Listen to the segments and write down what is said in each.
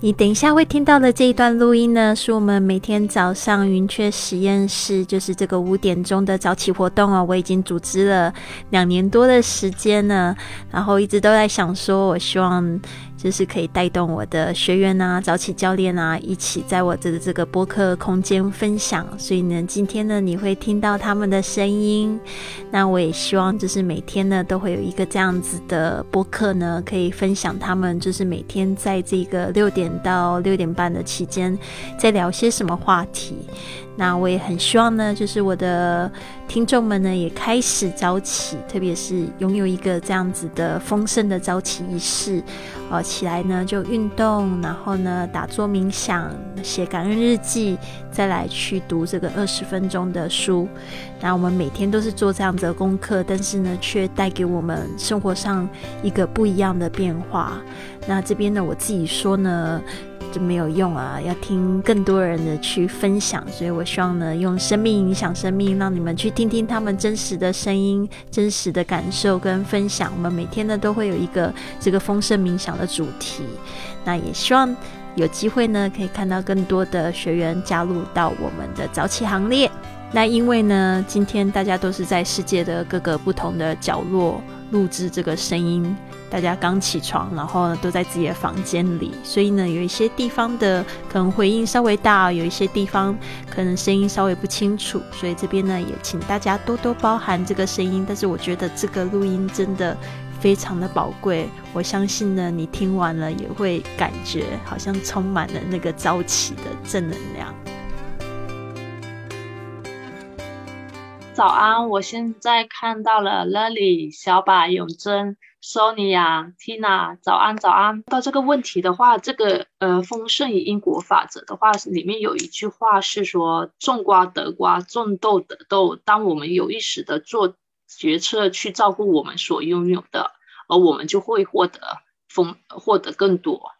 你等一下会听到的这一段录音呢，是我们每天早上云雀实验室，就是这个五点钟的早起活动哦。我已经组织了两年多的时间呢，然后一直都在想说，我希望。就是可以带动我的学员啊、早起教练啊，一起在我的这个播客空间分享。所以呢，今天呢，你会听到他们的声音。那我也希望，就是每天呢，都会有一个这样子的播客呢，可以分享他们，就是每天在这个六点到六点半的期间，在聊些什么话题。那我也很希望呢，就是我的听众们呢也开始早起，特别是拥有一个这样子的丰盛的早起仪式，哦，起来呢就运动，然后呢打坐冥想，写感恩日记，再来去读这个二十分钟的书。那我们每天都是做这样子的功课，但是呢却带给我们生活上一个不一样的变化。那这边呢我自己说呢。就没有用啊！要听更多人的去分享，所以我希望呢，用生命影响生命，让你们去听听他们真实的声音、真实的感受跟分享。我们每天呢都会有一个这个丰盛冥想的主题，那也希望有机会呢，可以看到更多的学员加入到我们的早起行列。那因为呢，今天大家都是在世界的各个不同的角落录制这个声音。大家刚起床，然后都在自己的房间里，所以呢有一些地方的可能回音稍微大，有一些地方可能声音稍微不清楚，所以这边呢也请大家多多包涵这个声音。但是我觉得这个录音真的非常的宝贵，我相信呢你听完了也会感觉好像充满了那个朝气的正能量。早安，我现在看到了 Lily、小把、永贞。Sonia、Tina，早安，早安。到这个问题的话，这个呃，丰盛与因果法则的话，里面有一句话是说：种瓜得瓜，种豆得豆。当我们有意识的做决策去照顾我们所拥有的，而我们就会获得丰，获得更多。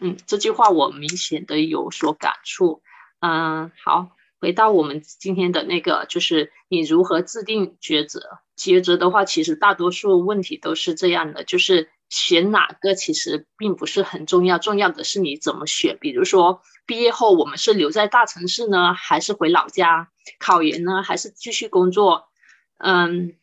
嗯，这句话我明显的有所感触。嗯，好，回到我们今天的那个，就是你如何制定抉择。抉择的话，其实大多数问题都是这样的，就是选哪个其实并不是很重要，重要的是你怎么选。比如说，毕业后我们是留在大城市呢，还是回老家考研呢，还是继续工作？嗯，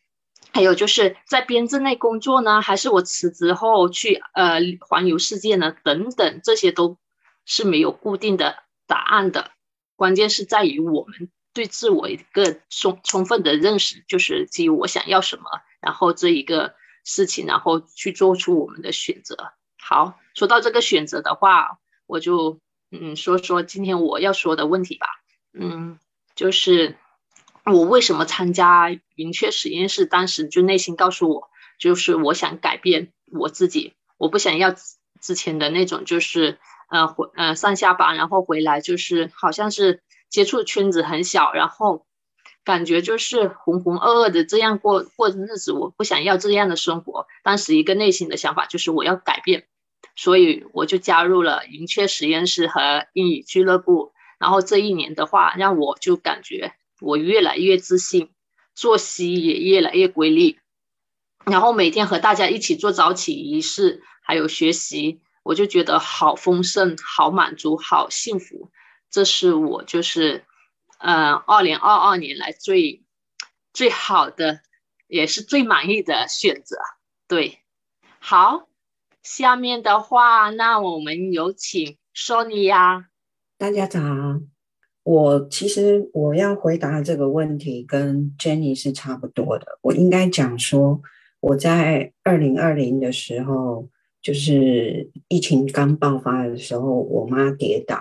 还有就是在编制内工作呢，还是我辞职后去呃环游世界呢？等等，这些都是没有固定的答案的，关键是在于我们。对自我一个充充分的认识，就是基于我想要什么，然后这一个事情，然后去做出我们的选择。好，说到这个选择的话，我就嗯说说今天我要说的问题吧。嗯，就是我为什么参加云雀实验室？当时就内心告诉我，就是我想改变我自己，我不想要之前的那种，就是呃回呃上下班然后回来就是好像是。接触圈子很小，然后感觉就是浑浑噩噩的这样过过日子，我不想要这样的生活。当时一个内心的想法就是我要改变，所以我就加入了云雀实验室和英语俱乐部。然后这一年的话，让我就感觉我越来越自信，作息也越来越规律。然后每天和大家一起做早起仪式，还有学习，我就觉得好丰盛、好满足、好幸福。这是我就是，呃，二零二二年来最最好的，也是最满意的选择。对，好，下面的话，那我们有请 Sonya，。大家早，我其实我要回答这个问题跟 Jenny 是差不多的。我应该讲说，我在二零二零的时候，就是疫情刚爆发的时候，我妈跌倒。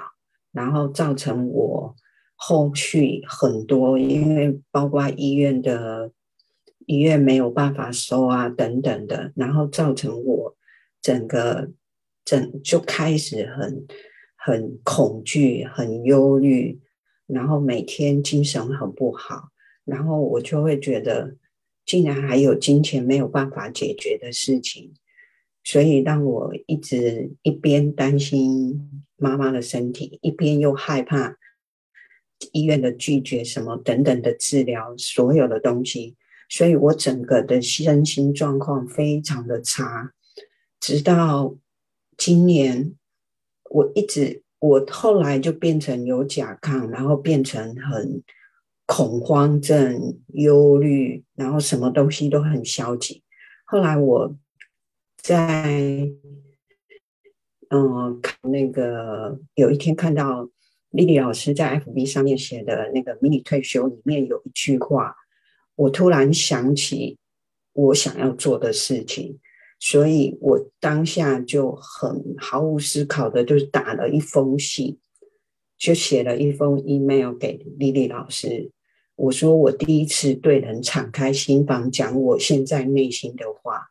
然后造成我后续很多，因为包括医院的医院没有办法收啊等等的，然后造成我整个整就开始很很恐惧、很忧虑，然后每天精神很不好，然后我就会觉得，竟然还有金钱没有办法解决的事情。所以让我一直一边担心妈妈的身体，一边又害怕医院的拒绝什么等等的治疗，所有的东西，所以我整个的身心状况非常的差。直到今年我一直我后来就变成有甲亢，然后变成很恐慌症、忧虑，然后什么东西都很消极。后来我在嗯看那个有一天看到丽丽老师在 FB 上面写的那个迷你退休里面有一句话，我突然想起我想要做的事情。所以我当下就很毫无思考的，就是打了一封信，就写了一封 email 给丽丽老师。我说我第一次对人敞开心房，讲我现在内心的话。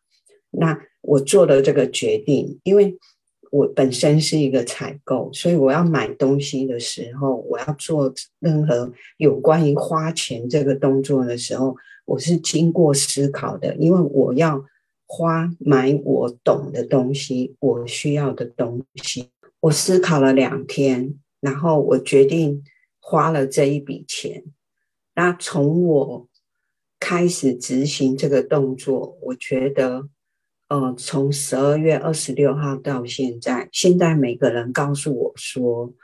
那我做了这个决定，因为我本身是一个采购，所以我要买东西的时候，我要做任何有关于花钱这个动作的时候，我是经过思考的，因为我要。花买我懂的东西，我需要的东西。我思考了两天，然后我决定花了这一笔钱。那从我开始执行这个动作，我觉得，呃，从十二月二十六号到现在，现在每个人告诉我说，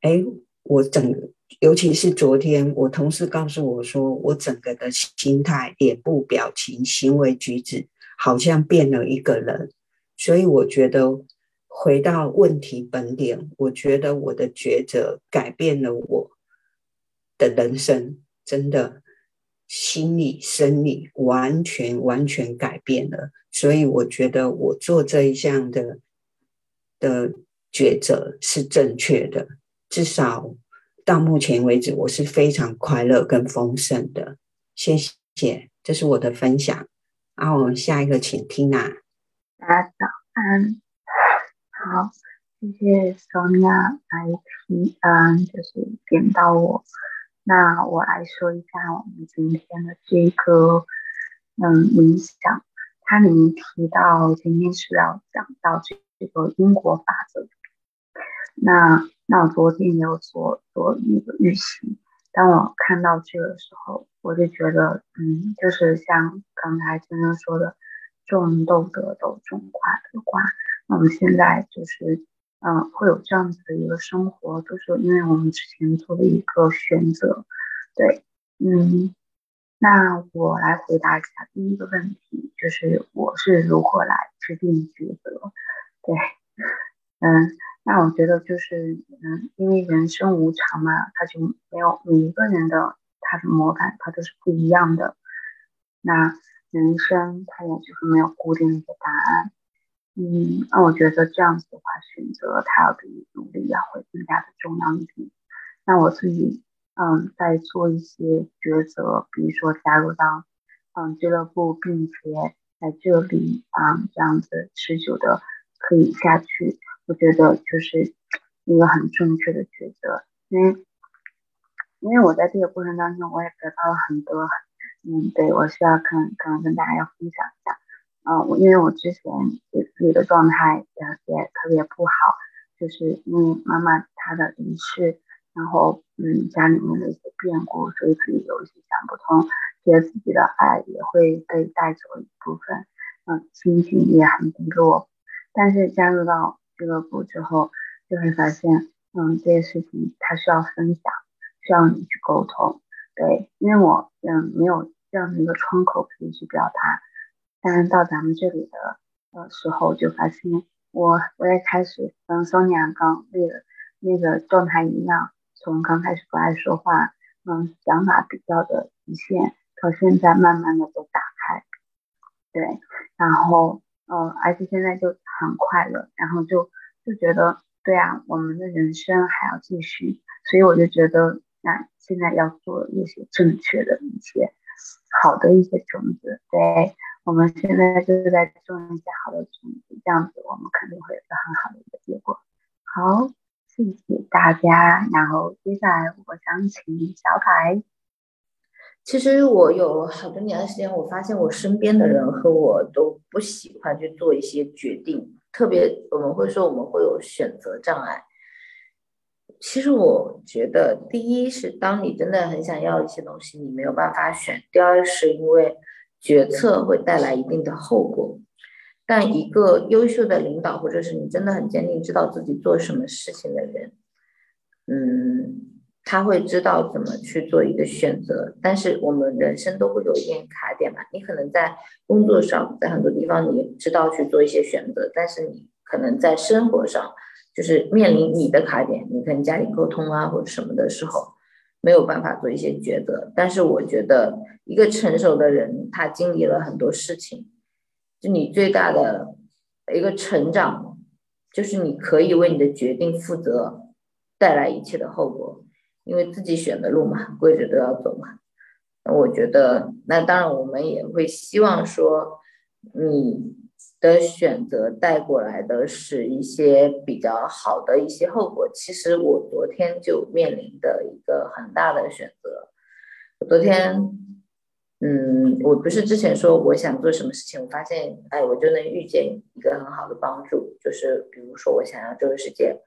哎，我整，尤其是昨天，我同事告诉我说，我整个的心态、脸部表情、行为举止。好像变了一个人，所以我觉得回到问题本点，我觉得我的抉择改变了我的人生，真的心理、生理完全完全改变了。所以我觉得我做这一项的的抉择是正确的，至少到目前为止，我是非常快乐跟丰盛的。谢谢，这是我的分享。好，我们下一个请听娜。大家早安，好，谢谢 Sonia 来提，嗯，就是点到我。那我来说一下我们今天的这个，嗯，冥想。它里面提到今天是要讲到这这个因果法则。那那我昨天也有做做那个预习。当我看到这个的时候，我就觉得，嗯，就是像刚才先生说的，种豆得豆，种瓜得瓜。那我们现在就是，嗯，会有这样子的一个生活，都是因为我们之前做的一个选择。对，嗯，那我来回答一下第一个问题，就是我是如何来制定抉择？对，嗯。那我觉得就是，嗯，因为人生无常嘛，他就没有每一个人的他的模板，他都是不一样的。那人生他也就是没有固定的一个答案。嗯，那我觉得这样子的话，选择他要比努力要会更加的重要一点。那我自己，嗯，在做一些抉择，比如说加入到嗯俱乐部，并且在这里啊这样子持久的可以下去。我觉得就是一个很正确的抉择，因为因为我在这个过程当中，我也得到了很多，嗯，对我需要可能可能跟大家要分享一下，嗯，我因为我之前自己的状态也也特别不好，就是因为妈妈她的离世，然后嗯家里面的一些变故，所以自己有一些想不通，觉得自己的爱也会被带走一部分，嗯，心情也很低落，但是加入到。俱乐部之后，就会发现，嗯，这些事情它需要分享，需要你去沟通，对，因为我嗯没有这样的一个窗口可以去表达，但是到咱们这里的呃时候，就发现我我也开始跟 Sonia 刚那个那个状态一样，从刚开始不爱说话，嗯，想法比较的局限，到现在慢慢的都打开，对，然后。嗯，而且现在就很快乐，然后就就觉得，对啊，我们的人生还要继续，所以我就觉得，那现在要做一些正确的一些好的一些种子，对，我们现在就是在种一些好的种子，这样子我们肯定会有个很好的一个结果。好，谢谢大家，然后接下来我想请小凯。其实我有好多年的时间，我发现我身边的人和我都不喜欢去做一些决定，特别我们会说我们会有选择障碍。其实我觉得，第一是当你真的很想要一些东西，你没有办法选；第二是因为决策会带来一定的后果。但一个优秀的领导，或者是你真的很坚定，知道自己做什么事情的人，嗯，他会知道怎么去做一个选择。但是我们人生都会有一点卡点嘛，你可能在工作上，在很多地方你知道去做一些选择，但是你可能在生活上，就是面临你的卡点，你跟家里沟通啊或者什么的时候，没有办法做一些抉择。但是我觉得，一个成熟的人，他经历了很多事情。就你最大的一个成长，就是你可以为你的决定负责，带来一切的后果，因为自己选的路嘛，跪着都要走嘛。我觉得，那当然我们也会希望说，你的选择带过来的是一些比较好的一些后果。其实我昨天就面临的一个很大的选择，我昨天。嗯，我不是之前说我想做什么事情，我发现，哎，我就能遇见一个很好的帮助，就是比如说我想要周游世界，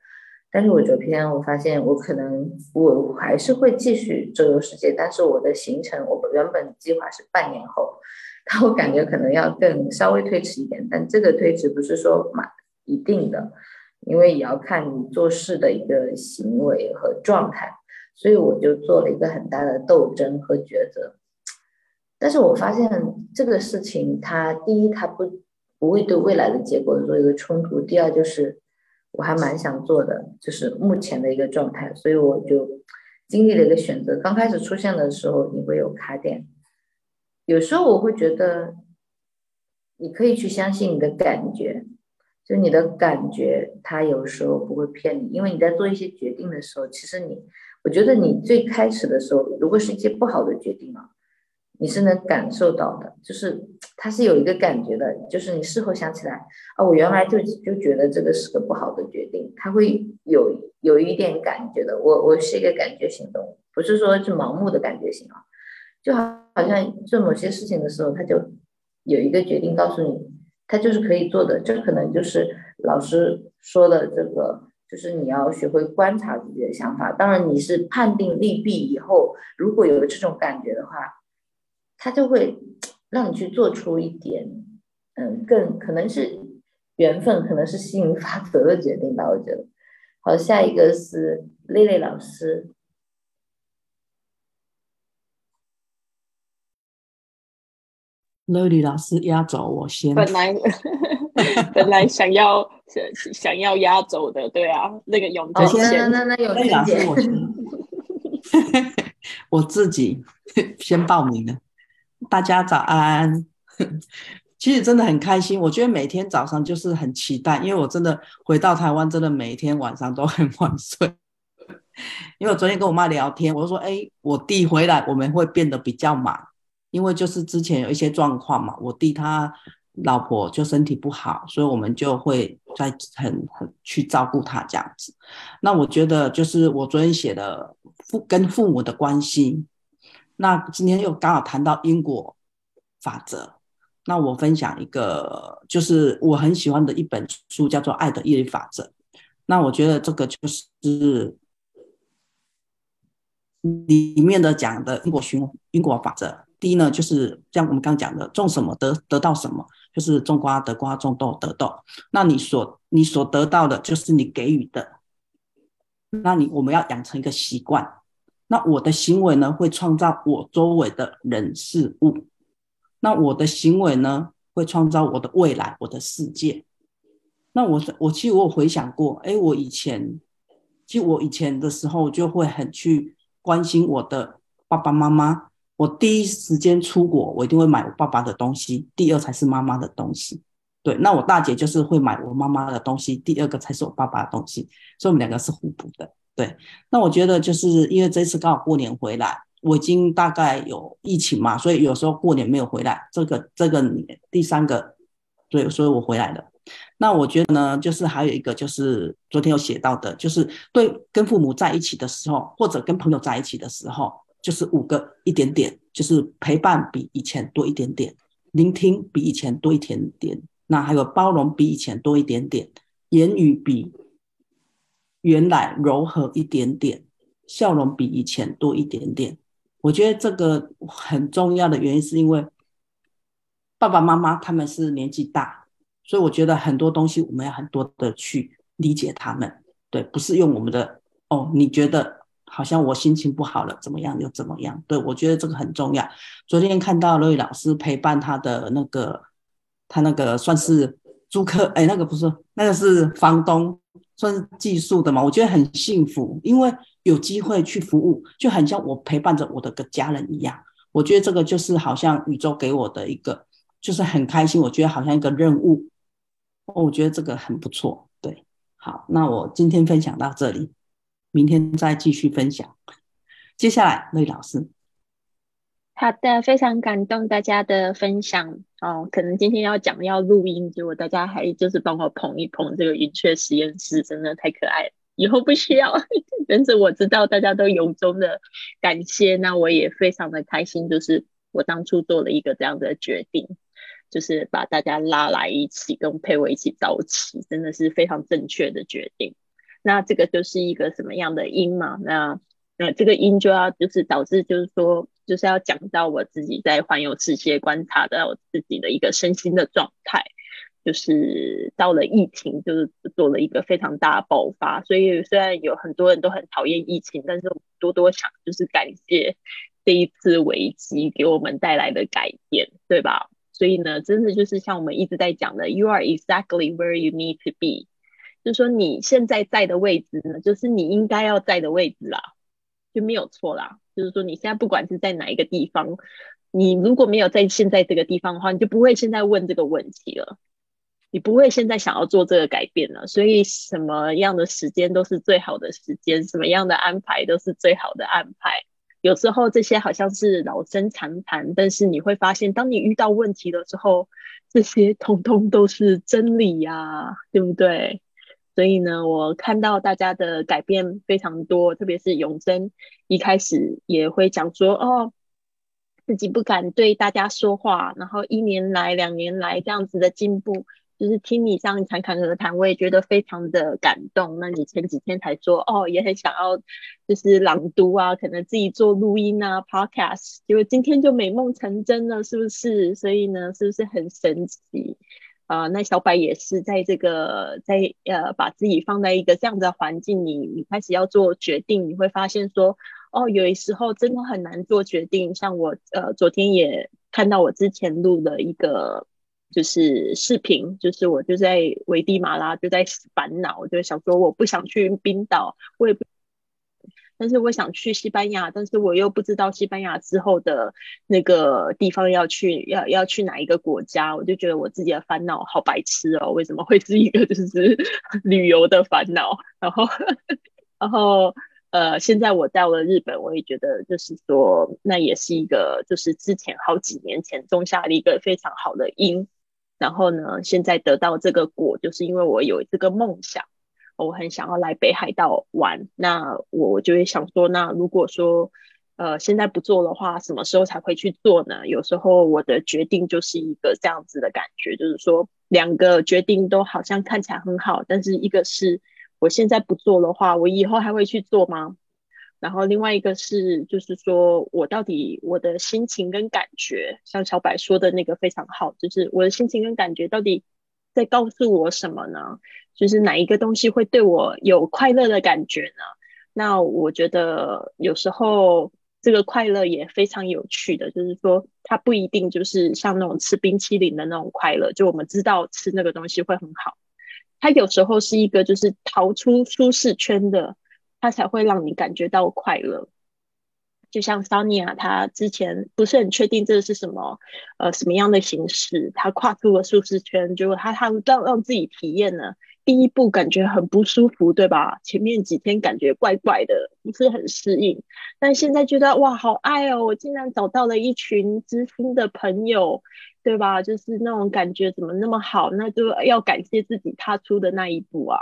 但是我昨天我发现我可能我还是会继续周游世界，但是我的行程我原本计划是半年后，但我感觉可能要更稍微推迟一点，但这个推迟不是说马一定的，因为也要看你做事的一个行为和状态，所以我就做了一个很大的斗争和抉择。但是我发现这个事情，它第一，它不不会对未来的结果做一个冲突；第二，就是我还蛮想做的，就是目前的一个状态，所以我就经历了一个选择。刚开始出现的时候，你会有卡点，有时候我会觉得，你可以去相信你的感觉，就你的感觉，它有时候不会骗你，因为你在做一些决定的时候，其实你，我觉得你最开始的时候，如果是一些不好的决定啊。你是能感受到的，就是它是有一个感觉的，就是你事后想起来，啊，我原来就就觉得这个是个不好的决定，它会有有一点感觉的。我我是一个感觉型动物，不是说是盲目的感觉型啊，就好好像做某些事情的时候，他就有一个决定告诉你，他就是可以做的。这可能就是老师说的这个，就是你要学会观察自己的想法。当然，你是判定利弊以后，如果有这种感觉的话。他就会让你去做出一点，嗯，更可能是缘分，可能是吸引法则的决定吧。我觉得，好，下一个是丽丽老师。蕾蕾老师压轴，我先。本来 本来想要想想要压轴的，对啊，那个永贞先，那那有蕾老师我先，我自己先报名了。大家早安，其实真的很开心。我觉得每天早上就是很期待，因为我真的回到台湾，真的每一天晚上都很晚睡。因为我昨天跟我妈聊天，我就说：“哎，我弟回来，我们会变得比较忙，因为就是之前有一些状况嘛，我弟他老婆就身体不好，所以我们就会在很很去照顾他这样子。那我觉得就是我昨天写的父跟父母的关系。”那今天又刚好谈到因果法则，那我分享一个，就是我很喜欢的一本书，叫做《爱的业力法则》。那我觉得这个就是里面的讲的因果循因果法则。一呢，就是像我们刚讲的，种什么得得到什么，就是种瓜得瓜，种豆得豆。那你所你所得到的，就是你给予的。那你我们要养成一个习惯。那我的行为呢，会创造我周围的人事物。那我的行为呢，会创造我的未来，我的世界。那我我其实我有回想过，哎，我以前，其实我以前的时候就会很去关心我的爸爸妈妈。我第一时间出国，我一定会买我爸爸的东西，第二才是妈妈的东西。对，那我大姐就是会买我妈妈的东西，第二个才是我爸爸的东西，所以我们两个是互补的。对，那我觉得就是因为这次刚好过年回来，我已经大概有疫情嘛，所以有时候过年没有回来。这个这个第三个，对，所以我回来了。那我觉得呢，就是还有一个就是昨天有写到的，就是对跟父母在一起的时候，或者跟朋友在一起的时候，就是五个一点点，就是陪伴比以前多一点点，聆听比以前多一点点，那还有包容比以前多一点点，言语比。原来柔和一点点，笑容比以前多一点点。我觉得这个很重要的原因，是因为爸爸妈妈他们是年纪大，所以我觉得很多东西我们要很多的去理解他们，对，不是用我们的哦，你觉得好像我心情不好了，怎么样就怎么样，对我觉得这个很重要。昨天看到乐老师陪伴他的那个，他那个算是租客，哎，那个不是，那个是房东，算是寄宿的嘛，我觉得很幸福，因为有机会去服务，就很像我陪伴着我的个家人一样。我觉得这个就是好像宇宙给我的一个，就是很开心。我觉得好像一个任务，我觉得这个很不错。对，好，那我今天分享到这里，明天再继续分享。接下来，魏老师，好的，非常感动大家的分享哦。可能今天要讲要录音，结果大家还就是帮我捧一捧这个云雀实验室，真的太可爱了。以后不需要，但是我知道大家都由衷的感谢，那我也非常的开心，就是我当初做了一个这样的决定，就是把大家拉来一起跟陪我一起早起，真的是非常正确的决定。那这个就是一个什么样的因嘛？那那这个因就要就是导致就是说就是要讲到我自己在环游世界观察到我自己的一个身心的状态。就是到了疫情，就是做了一个非常大的爆发。所以虽然有很多人都很讨厌疫情，但是多多想就是感谢这一次危机给我们带来的改变，对吧？所以呢，真的就是像我们一直在讲的，You are exactly where you need to be，就是说你现在在的位置呢，就是你应该要在的位置啦，就没有错啦。就是说你现在不管是在哪一个地方，你如果没有在现在这个地方的话，你就不会现在问这个问题了。你不会现在想要做这个改变了，所以什么样的时间都是最好的时间，什么样的安排都是最好的安排。有时候这些好像是老生常谈，但是你会发现，当你遇到问题的时候，这些通通都是真理呀，对不对？所以呢，我看到大家的改变非常多，特别是永贞一开始也会讲说，哦，自己不敢对大家说话，然后一年来、两年来这样子的进步。就是听你这样侃侃而谈，我也觉得非常的感动。那你前几天才说哦，也很想要就是朗读啊，可能自己做录音啊，podcast，结果今天就美梦成真了，是不是？所以呢，是不是很神奇啊？那小白也是在这个在呃把自己放在一个这样的环境里，你开始要做决定，你会发现说哦，有的时候真的很难做决定。像我呃昨天也看到我之前录的一个。就是视频，就是我就在危地马拉就在烦恼，我就想说我不想去冰岛，我也不，但是我想去西班牙，但是我又不知道西班牙之后的那个地方要去要要去哪一个国家，我就觉得我自己的烦恼好白痴哦，为什么会是一个 就是旅游的烦恼？然后然后呃，现在我到了日本，我也觉得就是说那也是一个就是之前好几年前种下了一个非常好的因。然后呢？现在得到这个果，就是因为我有这个梦想，我很想要来北海道玩。那我就会想说，那如果说，呃，现在不做的话，什么时候才会去做呢？有时候我的决定就是一个这样子的感觉，就是说两个决定都好像看起来很好，但是一个是我现在不做的话，我以后还会去做吗？然后另外一个是，就是说我到底我的心情跟感觉，像小白说的那个非常好，就是我的心情跟感觉到底在告诉我什么呢？就是哪一个东西会对我有快乐的感觉呢？那我觉得有时候这个快乐也非常有趣的，就是说它不一定就是像那种吃冰淇淋的那种快乐，就我们知道吃那个东西会很好，它有时候是一个就是逃出舒适圈的。它才会让你感觉到快乐，就像 Sonia，她之前不是很确定这是什么，呃，什么样的形式，她跨出了舒适圈，结果她她让让自己体验呢，第一步感觉很不舒服，对吧？前面几天感觉怪怪的，不是很适应，但现在觉得哇，好爱哦，我竟然找到了一群知心的朋友，对吧？就是那种感觉怎么那么好，那就要感谢自己踏出的那一步啊。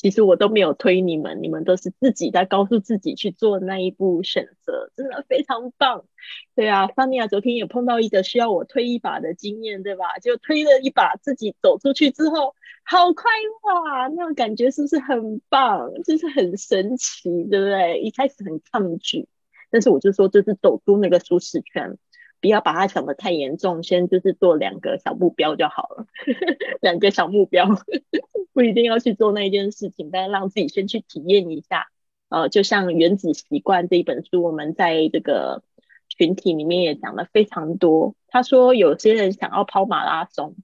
其实我都没有推你们，你们都是自己在告诉自己去做那一步选择，真的非常棒。对啊，桑尼亚昨天也碰到一个需要我推一把的经验，对吧？就推了一把，自己走出去之后，好快乐啊！那种感觉是不是很棒？就是很神奇，对不对？一开始很抗拒，但是我就说，这是走出那个舒适圈。不要把它想得太严重，先就是做两个小目标就好了，两个小目标，不一定要去做那件事情，但让自己先去体验一下。呃，就像《原子习惯》这一本书，我们在这个群体里面也讲了非常多。他说，有些人想要跑马拉松，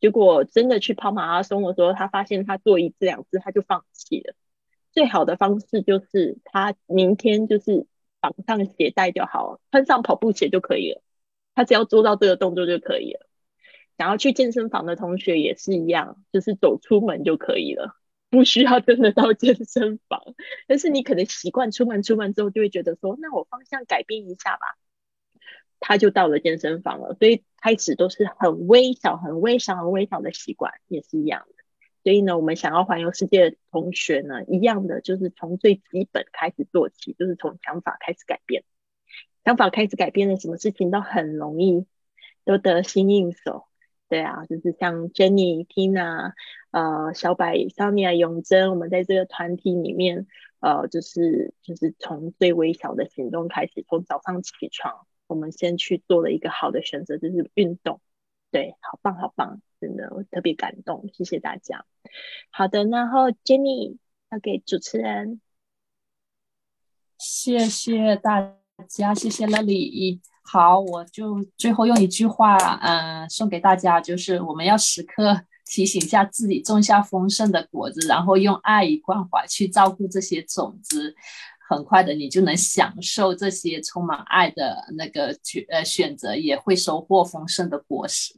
结果真的去跑马拉松的时候，他发现他做一次两次他就放弃了。最好的方式就是他明天就是绑上鞋带就好了，穿上跑步鞋就可以了。他只要做到这个动作就可以了。想要去健身房的同学也是一样，就是走出门就可以了。不需要真的到健身房，但是你可能习惯出门，出门之后就会觉得说，那我方向改变一下吧，他就到了健身房了。所以开始都是很微小、很微小、很微小的习惯，也是一样的。所以呢，我们想要环游世界的同学呢，一样的就是从最基本开始做起，就是从想法开始改变。想法开始改变了，什么事情都很容易，都得心应手。对啊，就是像 Jenny、Tina、呃小白、Sonia、永贞，我们在这个团体里面，呃，就是就是从最微小的行动开始，从早上起床，我们先去做了一个好的选择，就是运动。对，好棒好棒，真的我特别感动，谢谢大家。好的，然后 Jenny 要给主持人，谢谢大大家，谢谢乐里。好，我就最后用一句话，嗯，送给大家，就是我们要时刻提醒一下自己，种下丰盛的果子，然后用爱与关怀去照顾这些种子，很快的你就能享受这些充满爱的那个选呃选择，也会收获丰盛的果实。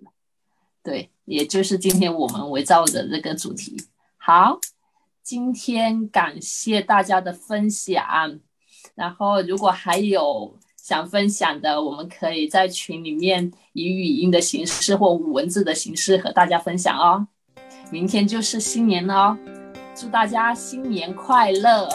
对，也就是今天我们围绕的这个主题。好，今天感谢大家的分享，然后如果还有。想分享的，我们可以在群里面以语音的形式或文字的形式和大家分享哦。明天就是新年了哦，祝大家新年快乐！